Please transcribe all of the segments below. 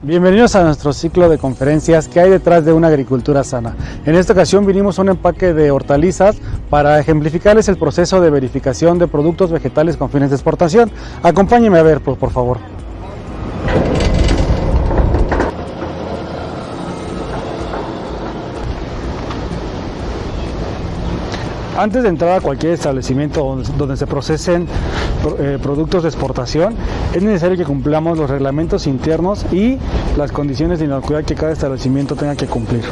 Bienvenidos a nuestro ciclo de conferencias que hay detrás de una agricultura sana. En esta ocasión vinimos a un empaque de hortalizas para ejemplificarles el proceso de verificación de productos vegetales con fines de exportación. Acompáñenme a ver, por, por favor. Antes de entrar a cualquier establecimiento donde, se procesen eh, productos de exportación, es necesario que cumplamos los reglamentos internos y las condiciones de inocuidad que cada establecimiento tenga que cumplir.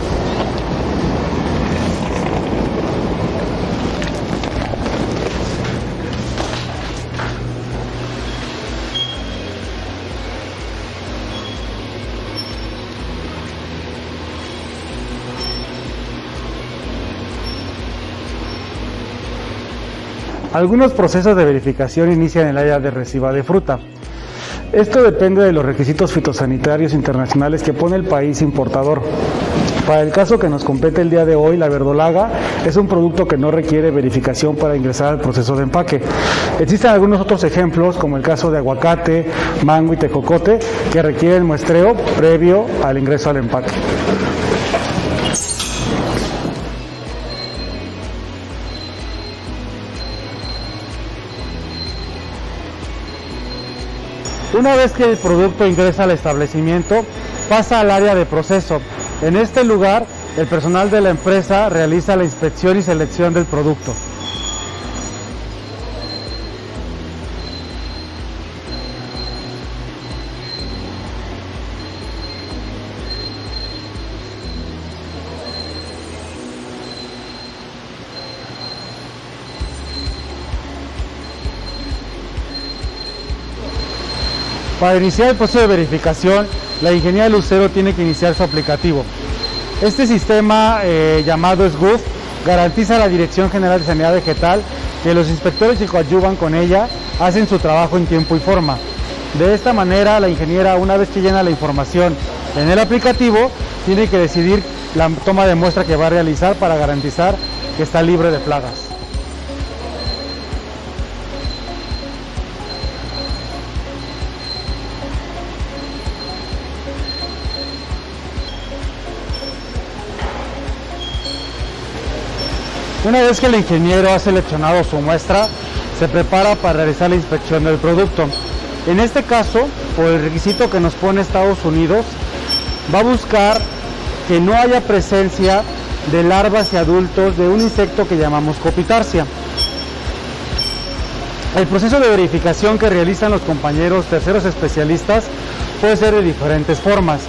Algunos procesos de verificación inician en el área de reciba de fruta. Esto depende de los requisitos fitosanitarios internacionales que pone el país importador. Para el caso que nos compete el día de hoy, la verdolaga es un producto que no requiere verificación para ingresar al proceso de empaque. Existen algunos otros ejemplos, como el caso de aguacate, mango y tecocote, que requieren muestreo previo al ingreso al empaque. Una vez que el producto ingresa al establecimiento, pasa al área de proceso. En este lugar, el personal de la empresa realiza la inspección y selección del producto. Para iniciar el proceso de verificación, la ingeniería Lucero tiene que iniciar su aplicativo. Este sistema eh, llamado SGUF garantiza la Dirección General de Sanidad Vegetal que los inspectores que coadyuvan con ella hacen su trabajo en tiempo y forma. De esta manera, la ingeniera, una vez que llena la información en el aplicativo, tiene que decidir la toma de muestra que va a realizar para garantizar que está libre de plagas. Una vez que el ingeniero ha seleccionado su muestra, se prepara para realizar la inspección del producto. En este caso, por el requisito que nos pone Estados Unidos, va a buscar que no haya presencia de larvas y adultos de un insecto que llamamos copitarsia. El proceso de verificación que realizan los compañeros terceros especialistas puede ser de diferentes formas.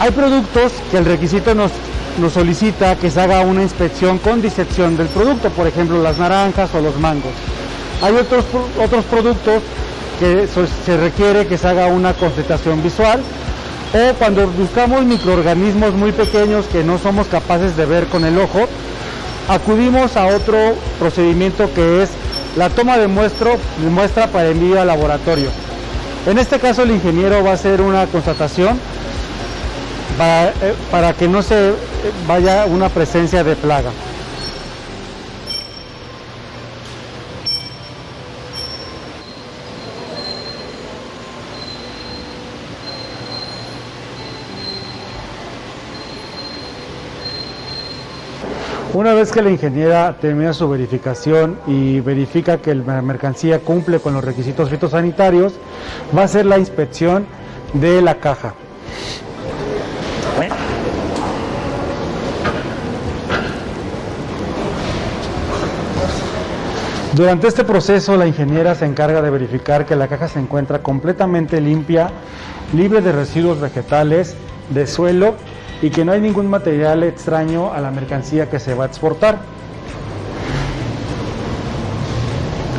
Hay productos que el requisito nos nos solicita que se haga una inspección con disección del producto, por ejemplo las naranjas o los mangos. Hay otros, otros productos que se requiere que se haga una constatación visual o cuando buscamos microorganismos muy pequeños que no somos capaces de ver con el ojo, acudimos a otro procedimiento que es la toma de, muestro, de muestra para envío al laboratorio. En este caso el ingeniero va a hacer una constatación eh, para, que no se vaya una presencia de plaga. Una vez que la ingeniera termina su verificación y verifica que la mercancía cumple con los requisitos fitosanitarios, va a hacer la inspección de la caja. Durante este proceso la ingeniera se encarga de verificar que la caja se encuentra completamente limpia, libre de residuos vegetales, de suelo y que no hay ningún material extraño a la mercancía que se va a exportar.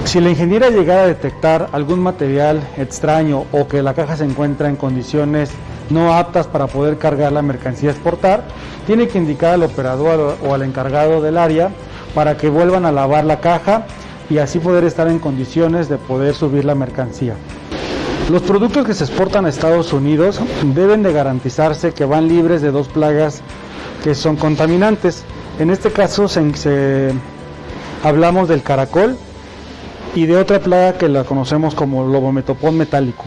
Si la ingeniera llegara a detectar algún material extraño o que la caja se encuentra en condiciones no aptas para poder cargar la mercancía a exportar, tiene que indicar al operador o al encargado del área para que vuelvan a lavar la caja y así poder estar en condiciones de poder subir la mercancía. Los productos que se exportan a Estados Unidos deben de garantizarse que van libres de dos plagas que son contaminantes. En este caso se, hablamos del caracol y de otra plaga que la conocemos como lobometopón metálico.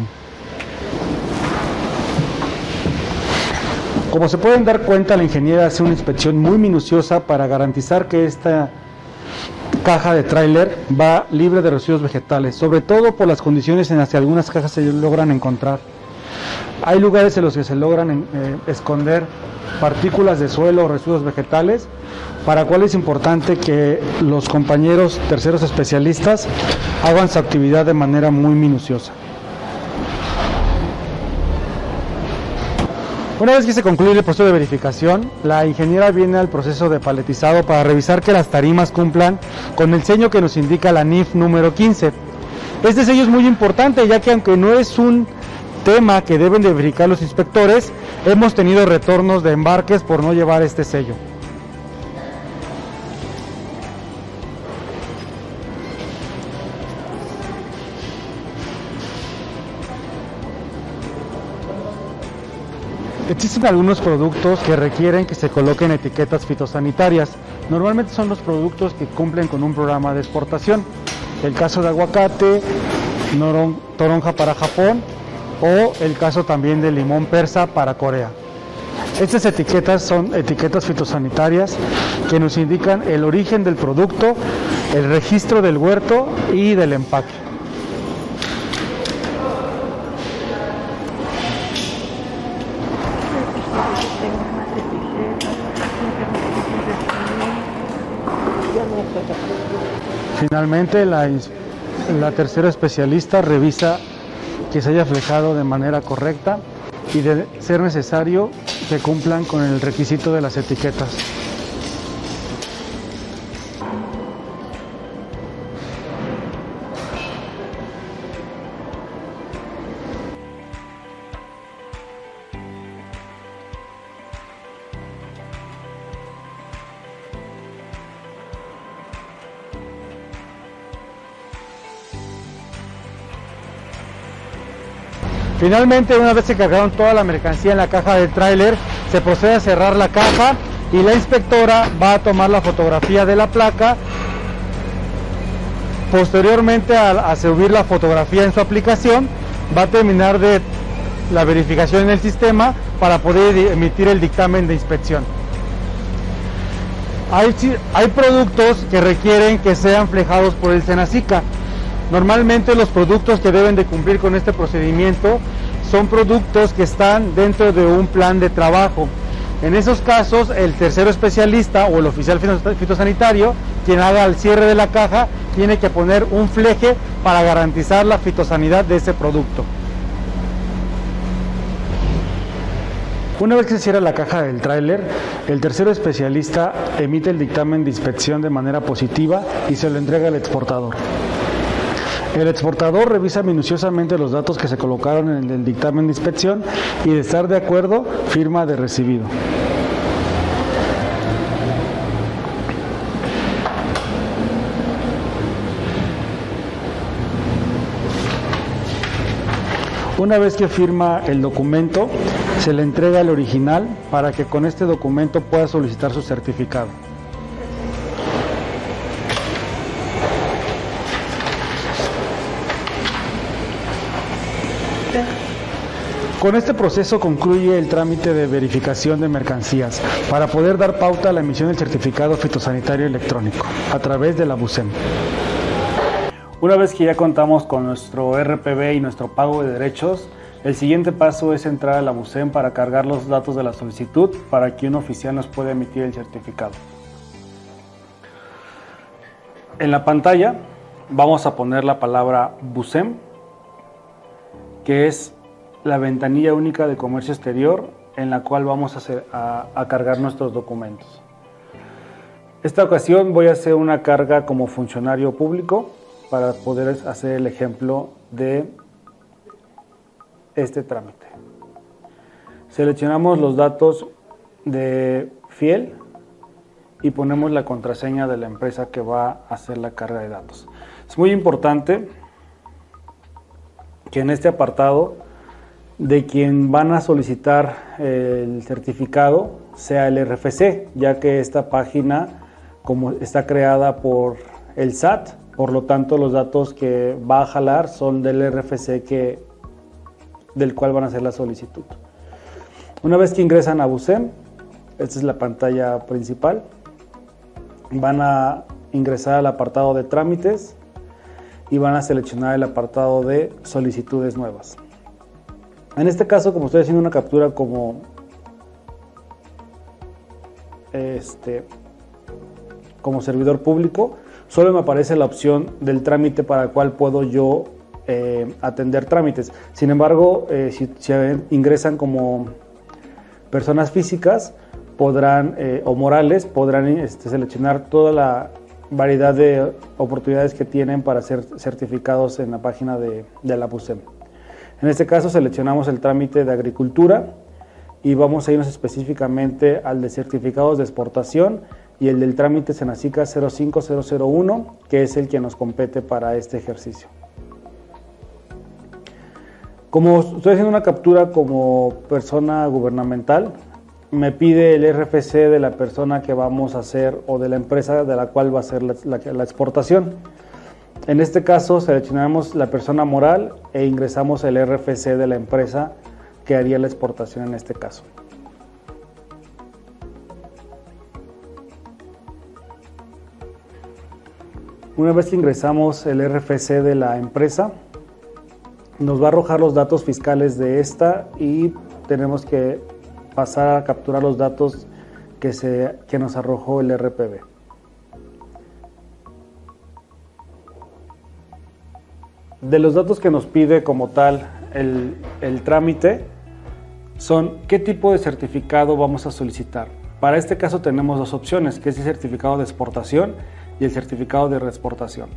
Como se pueden dar cuenta, la ingeniera hace una inspección muy minuciosa para garantizar que esta caja de tráiler va libre de residuos vegetales, sobre todo por las condiciones en las que algunas cajas se logran encontrar. Hay lugares en los que se logran eh, esconder partículas de suelo o residuos vegetales, para cual es importante que los compañeros terceros especialistas hagan su actividad de manera muy minuciosa. Una vez que se concluye el proceso de verificación, la ingeniera viene al proceso de paletizado para revisar que las tarimas cumplan con el sello que nos indica la NIF número 15. Este sello es muy importante ya que aunque no es un tema que deben de verificar los inspectores, hemos tenido retornos de embarques por no llevar este sello. Existen algunos productos que requieren que se coloquen etiquetas fitosanitarias. Normalmente son los productos que cumplen con un programa de exportación. El caso de aguacate, toronja para Japón o el caso también de limón persa para Corea. Estas etiquetas son etiquetas fitosanitarias que nos indican el origen del producto, el registro del huerto y del empaque. Finalmente, la, tercera especialista revisa que se haya fijado de manera correcta y de ser necesario que cumplan con el requisito de las etiquetas. Finalmente, una vez se cargaron toda la mercancía en la caja del tráiler, se procede a cerrar la caja y la inspectora va a tomar la fotografía de la placa. Posteriormente, a, subir la fotografía en su aplicación, va a terminar de la verificación en el sistema para poder emitir el dictamen de inspección. Hay, hay productos que requieren que sean flejados por el Senacica. Normalmente los productos que deben de cumplir con este procedimiento son productos que están dentro de un plan de trabajo. En esos casos, el tercero especialista o el oficial fitosanitario, quien haga el cierre de la caja, tiene que poner un fleje para garantizar la fitosanidad de ese producto. Una vez que se cierra la caja del tráiler, el tercero especialista emite el dictamen de inspección de manera positiva y se lo entrega al exportador. El exportador revisa minuciosamente los datos que se colocaron en el dictamen de inspección y de estar de acuerdo, firma de recibido. Una vez que firma el documento, se le entrega el original para que con este documento pueda solicitar su certificado. Con este proceso concluye el trámite de verificación de mercancías para poder dar pauta a la emisión del certificado fitosanitario electrónico a través de la BUSEM. Una vez que ya contamos con nuestro RPB y nuestro pago de derechos, el siguiente paso es entrar a la BUSEM para cargar los datos de la solicitud para que un oficial nos pueda emitir el certificado. En la pantalla vamos a poner la palabra BUSEM, que es la ventanilla única de comercio exterior en la cual vamos a, a, cargar nuestros documentos. Esta ocasión voy a hacer una carga como funcionario público para poder hacer el ejemplo de este trámite. Seleccionamos los datos de fiel y ponemos la contraseña de la empresa que va a hacer la carga de datos. Es muy importante que en este apartado de quien van a solicitar el certificado sea el RFC, ya que esta página como está creada por el SAT, por lo tanto los datos que va a jalar son del RFC que, del cual van a hacer la solicitud. Una vez que ingresan a BUSEM, esta es la pantalla principal, van a ingresar al apartado de trámites y van a seleccionar el apartado de solicitudes nuevas. En este caso, como estoy haciendo una captura como este, como servidor público, solo me aparece la opción del trámite para el cual puedo yo eh, atender trámites. Sin embargo, eh, si, ingresan como personas físicas podrán, eh, o morales, podrán este, seleccionar toda la variedad de oportunidades que tienen para ser certificados en la página de, de la PUSEM. En este caso seleccionamos el trámite de agricultura y vamos a irnos específicamente al de certificados de exportación y el del trámite Senacica 05001, que es el que nos compete para este ejercicio. Como estoy haciendo una captura como persona gubernamental, me pide el RFC de la persona que vamos a hacer o de la empresa de la cual va a ser la, la exportación. En este caso seleccionamos la persona moral e ingresamos el RFC de la empresa que haría la exportación en este caso. Una vez que ingresamos el RFC de la empresa, nos va a arrojar los datos fiscales de esta y tenemos que pasar a capturar los datos que, se, que nos arrojó el RPB. De los datos que nos pide como tal el, trámite son qué tipo de certificado vamos a solicitar. Para este caso tenemos dos opciones, que es el certificado de exportación y el certificado de reexportación.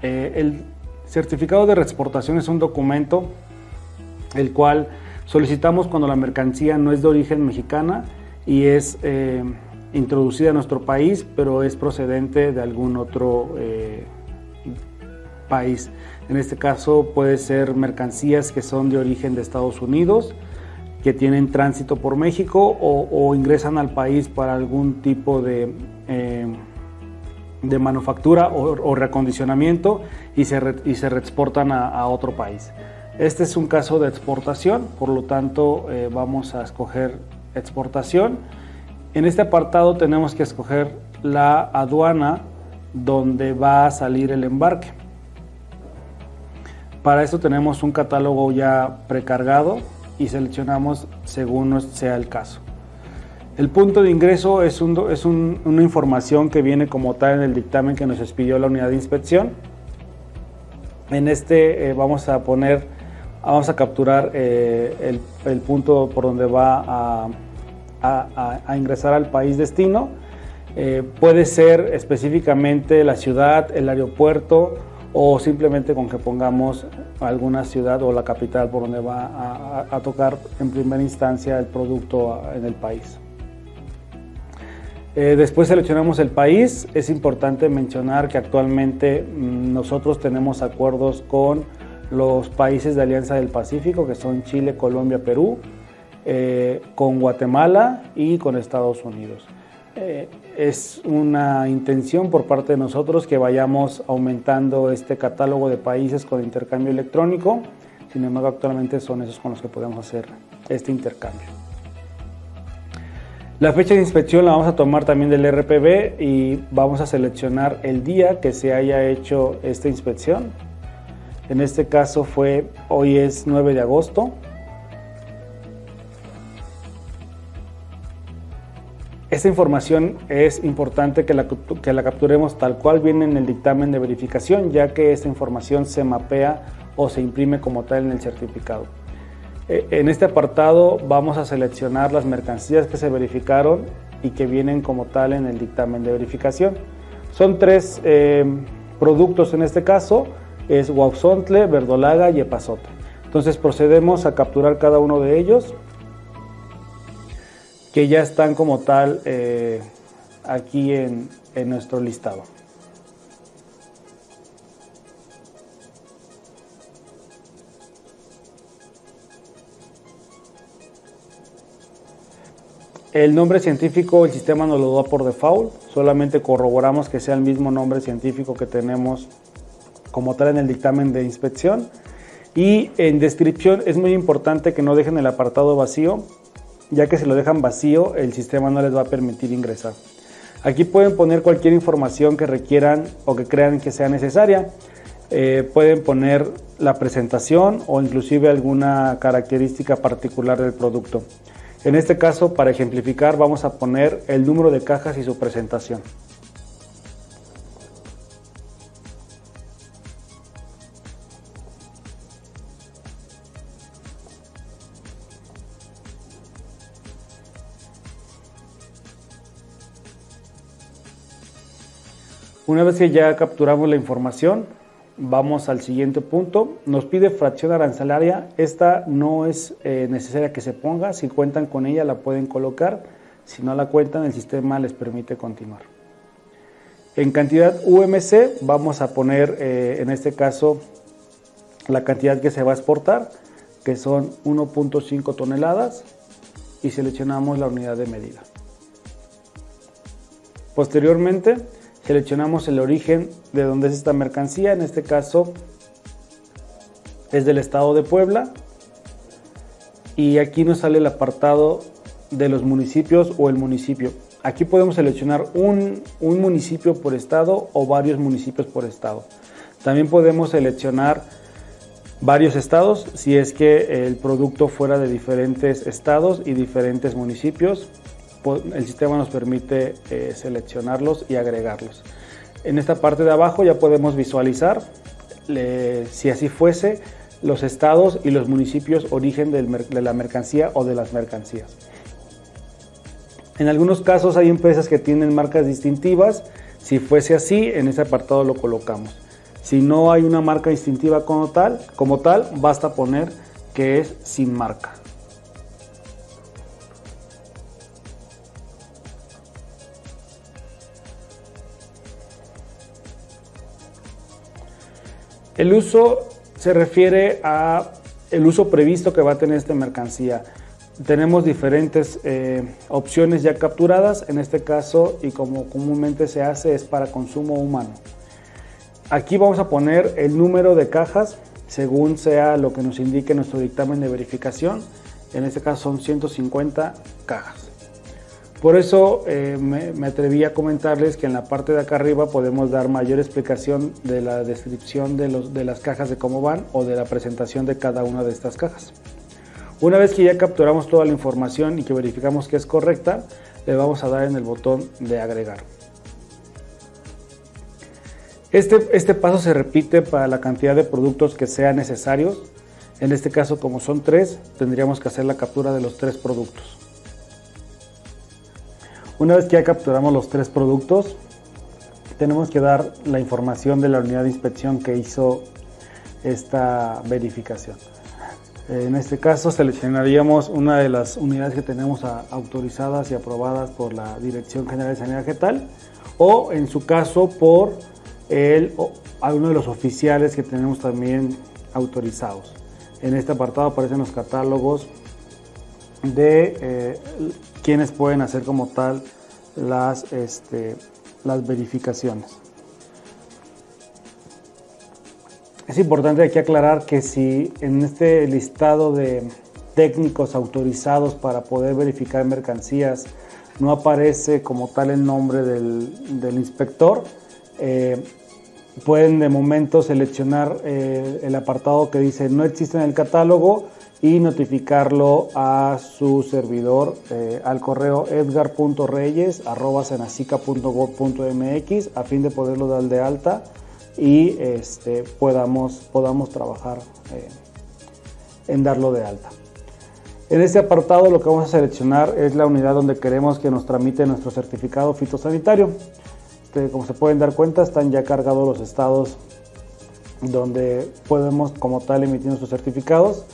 Eh, el certificado de reexportación es un documento el cual solicitamos cuando la mercancía no es de origen mexicana y es eh, introducida en nuestro país, pero es procedente de algún otro eh, país. En este caso puede ser mercancías que son de origen de Estados Unidos, que tienen tránsito por México o, ingresan al país para algún tipo de de manufactura o, reacondicionamiento y se, y se reexportan a, otro país. Este es un caso de exportación, por lo tanto eh, vamos a escoger exportación. En este apartado tenemos que escoger la aduana donde va a salir el embarque. Para eso tenemos un catálogo ya precargado y seleccionamos según sea el caso. El punto de ingreso es, es una información que viene como tal en el dictamen que nos expidió la unidad de inspección. En este eh, vamos a poner, vamos a capturar eh, el, punto por donde va a, ingresar al país destino. Eh, puede ser específicamente la ciudad, el aeropuerto o simplemente con que pongamos alguna ciudad o la capital por donde va a tocar en primera instancia el producto en el país. Eh, después seleccionamos el país. Es importante mencionar que actualmente mm, nosotros tenemos acuerdos con los países de Alianza del Pacífico, que son Chile, Colombia, Perú, eh, con Guatemala y con Estados Unidos. Eh, es una intención por parte de nosotros que vayamos aumentando este catálogo de países con intercambio electrónico. Sin embargo, actualmente son esos con los que podemos hacer este intercambio. La fecha de inspección la vamos a tomar también del RPB y vamos a seleccionar el día que se haya hecho esta inspección. En este caso fue, hoy es 9 de agosto. Esta información es importante que la, que la capturemos tal cual viene en el dictamen de verificación, ya que esta información se mapea o se imprime como tal en el certificado. Eh, en este apartado vamos a seleccionar las mercancías que se verificaron y que vienen como tal en el dictamen de verificación. Son tres eh, productos en este caso, es Guauzontle, Verdolaga y Epazote. Entonces procedemos a capturar cada uno de ellos, que ya están como tal eh, aquí en nuestro listado. El nombre científico el sistema nos lo da por default, solamente corroboramos que sea el mismo nombre científico que tenemos como tal en el dictamen de inspección. Y en descripción es muy importante que no dejen el apartado vacío ya que si lo dejan vacío el sistema no les va a permitir ingresar. Aquí pueden poner cualquier información que requieran o que crean que sea necesaria. Eh, pueden poner la presentación o inclusive alguna característica particular del producto. En este caso, para ejemplificar, vamos a poner el número de cajas y su presentación. Una vez que ya capturamos la información, vamos al siguiente punto. Nos pide fracción arancelaria. Esta no es eh, necesaria que se ponga. Si cuentan con ella, la pueden colocar. Si no la cuentan, el sistema les permite continuar. En cantidad UMC, vamos a poner eh, en este caso la cantidad que se va a exportar, que son 1.5 toneladas, y seleccionamos la unidad de medida. Posteriormente, seleccionamos el origen de donde es esta mercancía, en este caso es del estado de Puebla y aquí nos sale el apartado de los municipios o el municipio. Aquí podemos seleccionar un, un municipio por estado o varios municipios por estado. También podemos seleccionar varios estados si es que el producto fuera de diferentes estados y diferentes municipios el sistema nos permite eh, seleccionarlos y agregarlos. En esta parte de abajo ya podemos visualizar, si así fuese, los estados y los municipios origen de la mercancía o de las mercancías. En algunos casos hay empresas que tienen marcas distintivas. Si fuese así, en ese apartado lo colocamos. Si no hay una marca distintiva como tal, como tal basta poner que es sin marca. El uso se refiere a el uso previsto que va a tener esta mercancía. Tenemos diferentes eh, opciones ya capturadas, en este caso y como comúnmente se hace es para consumo humano. Aquí vamos a poner el número de cajas según sea lo que nos indique nuestro dictamen de verificación. En este caso son 150 cajas. Por eso eh, me, atreví a comentarles que en la parte de acá arriba podemos dar mayor explicación de la descripción de, de las cajas de cómo van o de la presentación de cada una de estas cajas. Una vez que ya capturamos toda la información y que verificamos que es correcta, le vamos a dar en el botón de agregar. Este, este paso se repite para la cantidad de productos que sean necesarios. En este caso, como son tres, tendríamos que hacer la captura de los tres productos. Una vez que ya capturamos los tres productos, tenemos que dar la información de la unidad de inspección que hizo esta verificación. En este caso seleccionaríamos una de las unidades que tenemos autorizadas y aprobadas por la Dirección General de Sanidad Vegetal o en su caso por el, alguno de los oficiales que tenemos también autorizados. En este apartado aparecen los catálogos de eh, quienes pueden hacer como tal las, este, las verificaciones. Es importante aquí aclarar que si en este listado de técnicos autorizados para poder verificar mercancías no aparece como tal el nombre del, del inspector, eh, pueden de momento seleccionar eh, el apartado que dice no existe en el catálogo y notificarlo a su servidor eh, al correo edgar.reyes.gov.mx a fin de poderlo dar de alta y este, podamos, podamos trabajar eh, en darlo de alta. En este apartado lo que vamos a seleccionar es la unidad donde queremos que nos tramite nuestro certificado fitosanitario. Este, como se pueden dar cuenta están ya cargados los estados donde podemos como tal emitir nuestros certificados.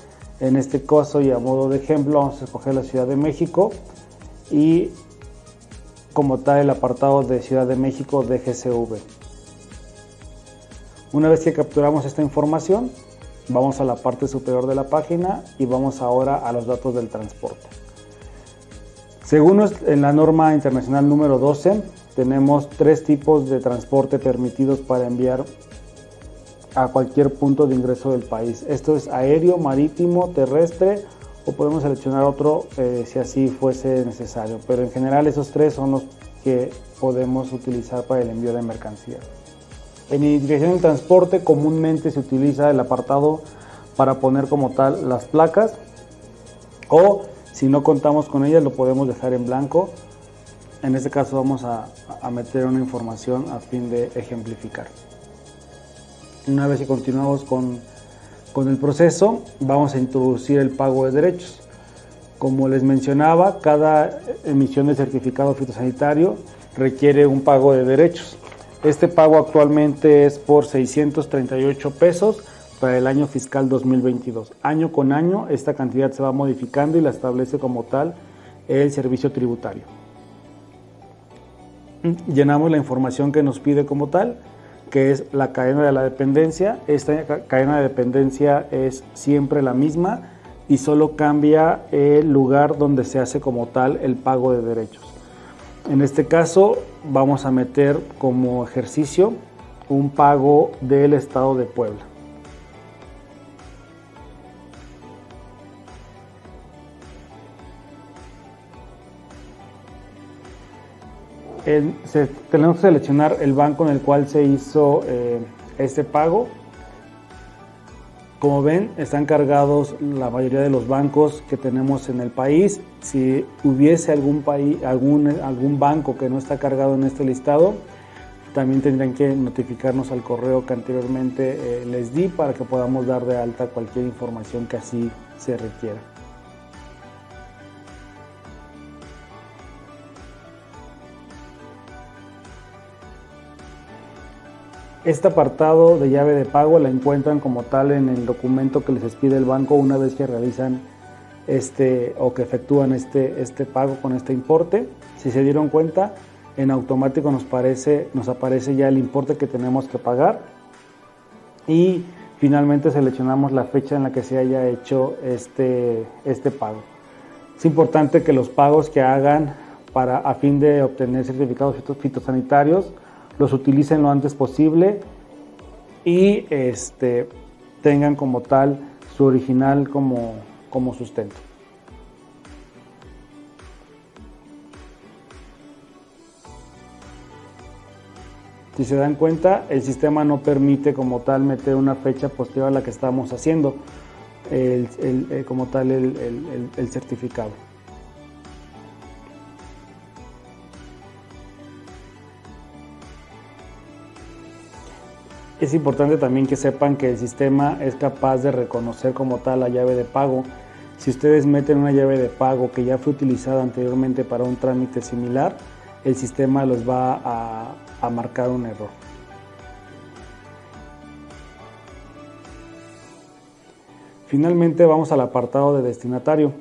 En este caso y a modo de ejemplo vamos a escoger la Ciudad de México y como tal el apartado de Ciudad de México de GCV. Una vez que capturamos esta información, vamos a la parte superior de la página y vamos ahora a los datos del transporte. Según en la norma internacional número 12, tenemos tres tipos de transporte permitidos para enviar a cualquier punto de ingreso del país. Esto es aéreo, marítimo, terrestre o podemos seleccionar otro eh, si así fuese necesario, pero en general esos tres son los que podemos utilizar para el envío de mercancías. En dirección del transporte comúnmente se utiliza el apartado para poner como tal las placas o si no contamos con ellas lo podemos dejar en blanco. En este caso vamos a, meter una información a fin de ejemplificar. Una vez que continuamos con, con el proceso vamos a introducir el pago de derechos. Como les mencionaba, cada emisión de certificado fitosanitario requiere un pago de derechos. Este pago actualmente es por 638 pesos para el año fiscal 2022. Año con año esta cantidad se va modificando y la establece como tal el servicio tributario. Llenamos la información que nos pide como tal, que es la cadena de la dependencia. Esta cadena de dependencia es siempre la misma y solo cambia el lugar donde se hace como tal el pago de derechos. En este caso vamos a meter como ejercicio un pago del Estado de Puebla. Tenemos que seleccionar el banco en el cual se hizo eh, este pago como ven, están cargados la mayoría de los bancos que tenemos en el país. Si hubiese algún, país, algún, algún banco que no está cargado en este listado, también tendrían que notificarnos al correo que anteriormente eh, les di para que podamos dar de alta cualquier información que así se requiera. Este apartado de llave de pago la encuentran como tal en el documento que les pide el banco una vez que realizan este o que efectúan este, este pago con este importe. Si se dieron cuenta, en automático nos, parece, nos aparece ya el importe que tenemos que pagar y finalmente seleccionamos la fecha en la que se haya hecho este, este pago. Es importante que los pagos que hagan para, a fin de obtener certificados fitosanitarios los utilicen lo antes posible y este, tengan como tal su original como, como sustento. Si se dan cuenta, el sistema no permite como tal meter una fecha posterior a la que estamos haciendo eh, como tal el certificado. Es importante también que sepan que el sistema es capaz de reconocer como tal la llave de pago. Si ustedes meten una llave de pago que ya fue utilizada anteriormente para un trámite similar, el sistema los va a, marcar un error. Finalmente vamos al apartado de destinatario.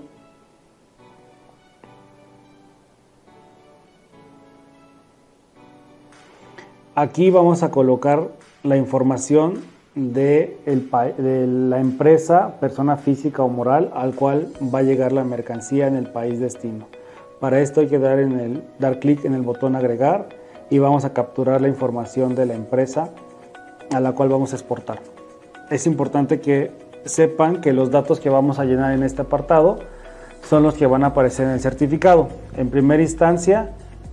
Aquí vamos a colocar la información de, la empresa, persona física o moral al cual va a llegar la mercancía en el país destino. Para esto hay que dar, dar clic en el botón agregar y vamos a capturar la información de la empresa a la cual vamos a exportar. Es importante que sepan que los datos que vamos a llenar en este apartado son los que van a aparecer en el certificado. En primera instancia,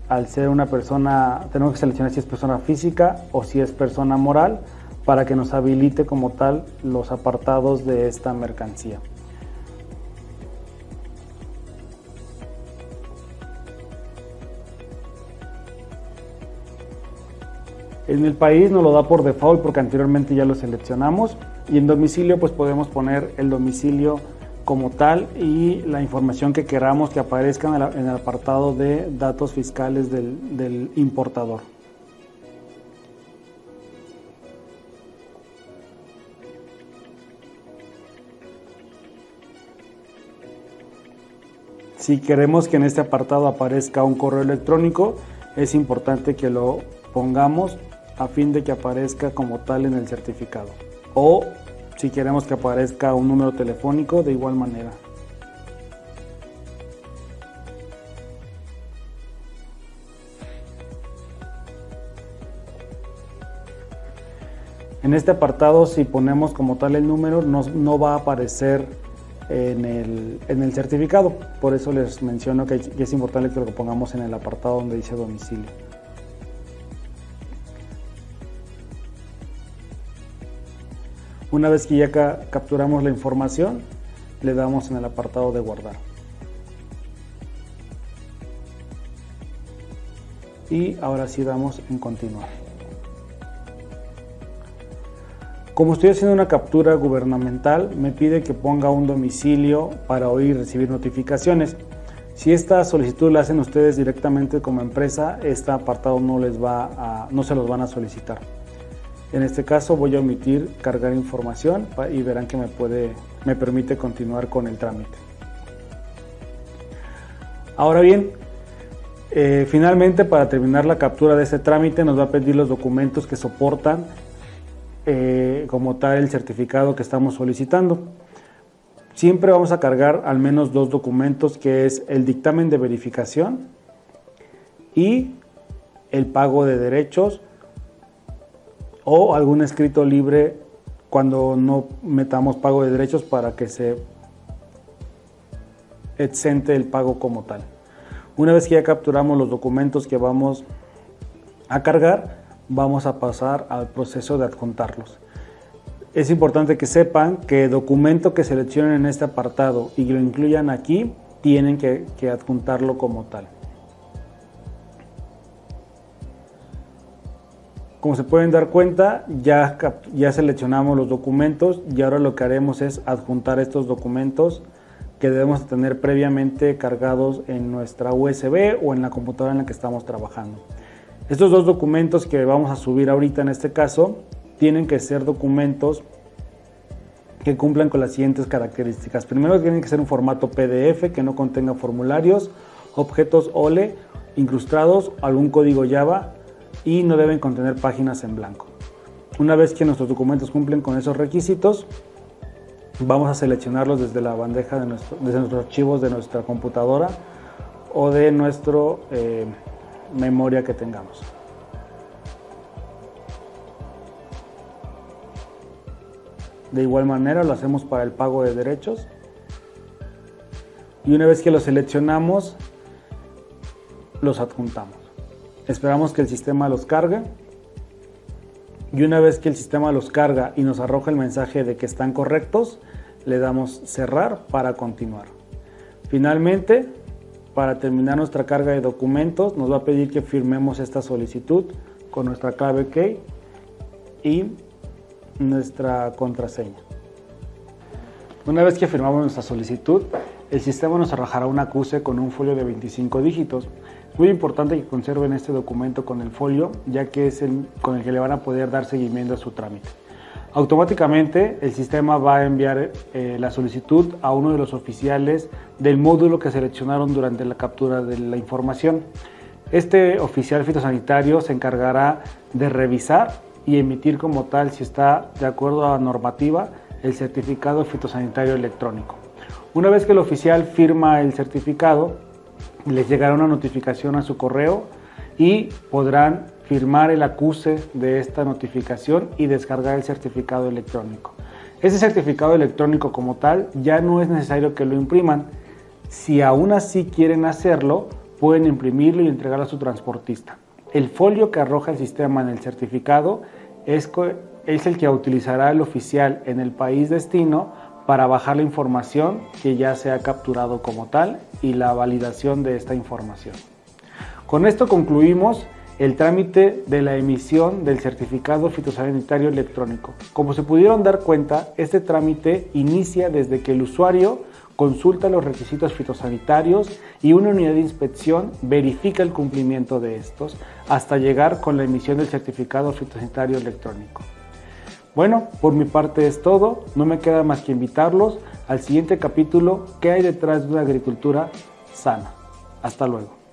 al ser una persona, tenemos que seleccionar si es persona física o si es persona moral para que nos habilite como tal los apartados de esta mercancía. En el país nos lo da por default porque anteriormente ya lo seleccionamos y en domicilio pues podemos poner el domicilio como tal y la información que queramos que aparezca en el, apartado de datos fiscales del, importador. Si queremos que en este apartado aparezca un correo electrónico, es importante que lo pongamos a fin de que aparezca como tal en el certificado. O si queremos que aparezca un número telefónico, de igual manera. En este apartado, si ponemos como tal el número, no va a aparecer en el, en el certificado. Por eso les menciono que es importante que lo pongamos en el apartado donde dice domicilio. Una vez que ya capturamos la información, le damos en el apartado de guardar. Y ahora sí damos en continuar. Como estoy haciendo una captura gubernamental, me pide que ponga un domicilio para oír y recibir notificaciones. Si esta solicitud la hacen ustedes directamente como empresa, este apartado no, les va a, no se los van a solicitar. En este caso voy a omitir cargar información y verán que me, puede, me permite continuar con el trámite. Ahora bien, eh, finalmente para terminar la captura de este trámite nos va a pedir los documentos que soportan eh, como tal el certificado que estamos solicitando. Siempre vamos a cargar al menos dos documentos que es el dictamen de verificación y el pago de derechos o algún escrito libre cuando no metamos pago de derechos para que se exente el pago como tal. Una vez que ya capturamos los documentos que vamos a cargar, vamos a pasar al proceso de adjuntarlos. Es importante que sepan que documento que seleccionen en este apartado y lo incluyan aquí, tienen que, adjuntarlo como tal. Como se pueden dar cuenta, ya, ya seleccionamos los documentos y ahora lo que haremos es adjuntar estos documentos que debemos tener previamente cargados en nuestra USB o en la computadora en la que estamos trabajando. Estos dos documentos que vamos a subir ahorita en este caso tienen que ser documentos que cumplan con las siguientes características. Primero tienen que ser un formato PDF que no contenga formularios, objetos OLE, incrustados, algún código Java y no deben contener páginas en blanco. Una vez que nuestros documentos cumplen con esos requisitos, vamos a seleccionarlos desde la bandeja de nuestros archivos de nuestra computadora o de nuestro eh, memoria que tengamos. De igual manera lo hacemos para el pago de derechos. Y una vez que los seleccionamos, los adjuntamos. Esperamos que el sistema los cargue. Y una vez que el sistema los carga y nos arroja el mensaje de que están correctos, le damos cerrar para continuar. Finalmente, para terminar nuestra carga de documentos, nos va a pedir que firmemos esta solicitud con nuestra clave key y nuestra contraseña. Una vez que firmamos nuestra solicitud, el sistema nos arrojará un acuse con un folio de 25 dígitos. Muy importante que conserven este documento con el folio, ya que es el con el que le van a poder dar seguimiento a su trámite. Automáticamente el sistema va a enviar eh, la solicitud a uno de los oficiales del módulo que seleccionaron durante la captura de la información. Este oficial fitosanitario se encargará de revisar y emitir como tal, si está de acuerdo a la normativa, el certificado fitosanitario electrónico. Una vez que el oficial firma el certificado, les llegará una notificación a su correo y podrán firmar el acuse de esta notificación y descargar el certificado electrónico. Ese certificado electrónico como tal ya no es necesario que lo impriman. Si aún así quieren hacerlo, pueden imprimirlo y entregarlo a su transportista. El folio que arroja el sistema en el certificado es, es el que utilizará el oficial en el país destino para bajar la información que ya se ha capturado como tal y la validación de esta información. Con esto concluimos el trámite de la emisión del certificado fitosanitario electrónico. Como se pudieron dar cuenta, este trámite inicia desde que el usuario consulta los requisitos fitosanitarios y una unidad de inspección verifica el cumplimiento de estos hasta llegar con la emisión del certificado fitosanitario electrónico. Bueno, por mi parte es todo, no me queda más que invitarlos al siguiente capítulo ¿Qué hay detrás de una agricultura sana? Hasta luego.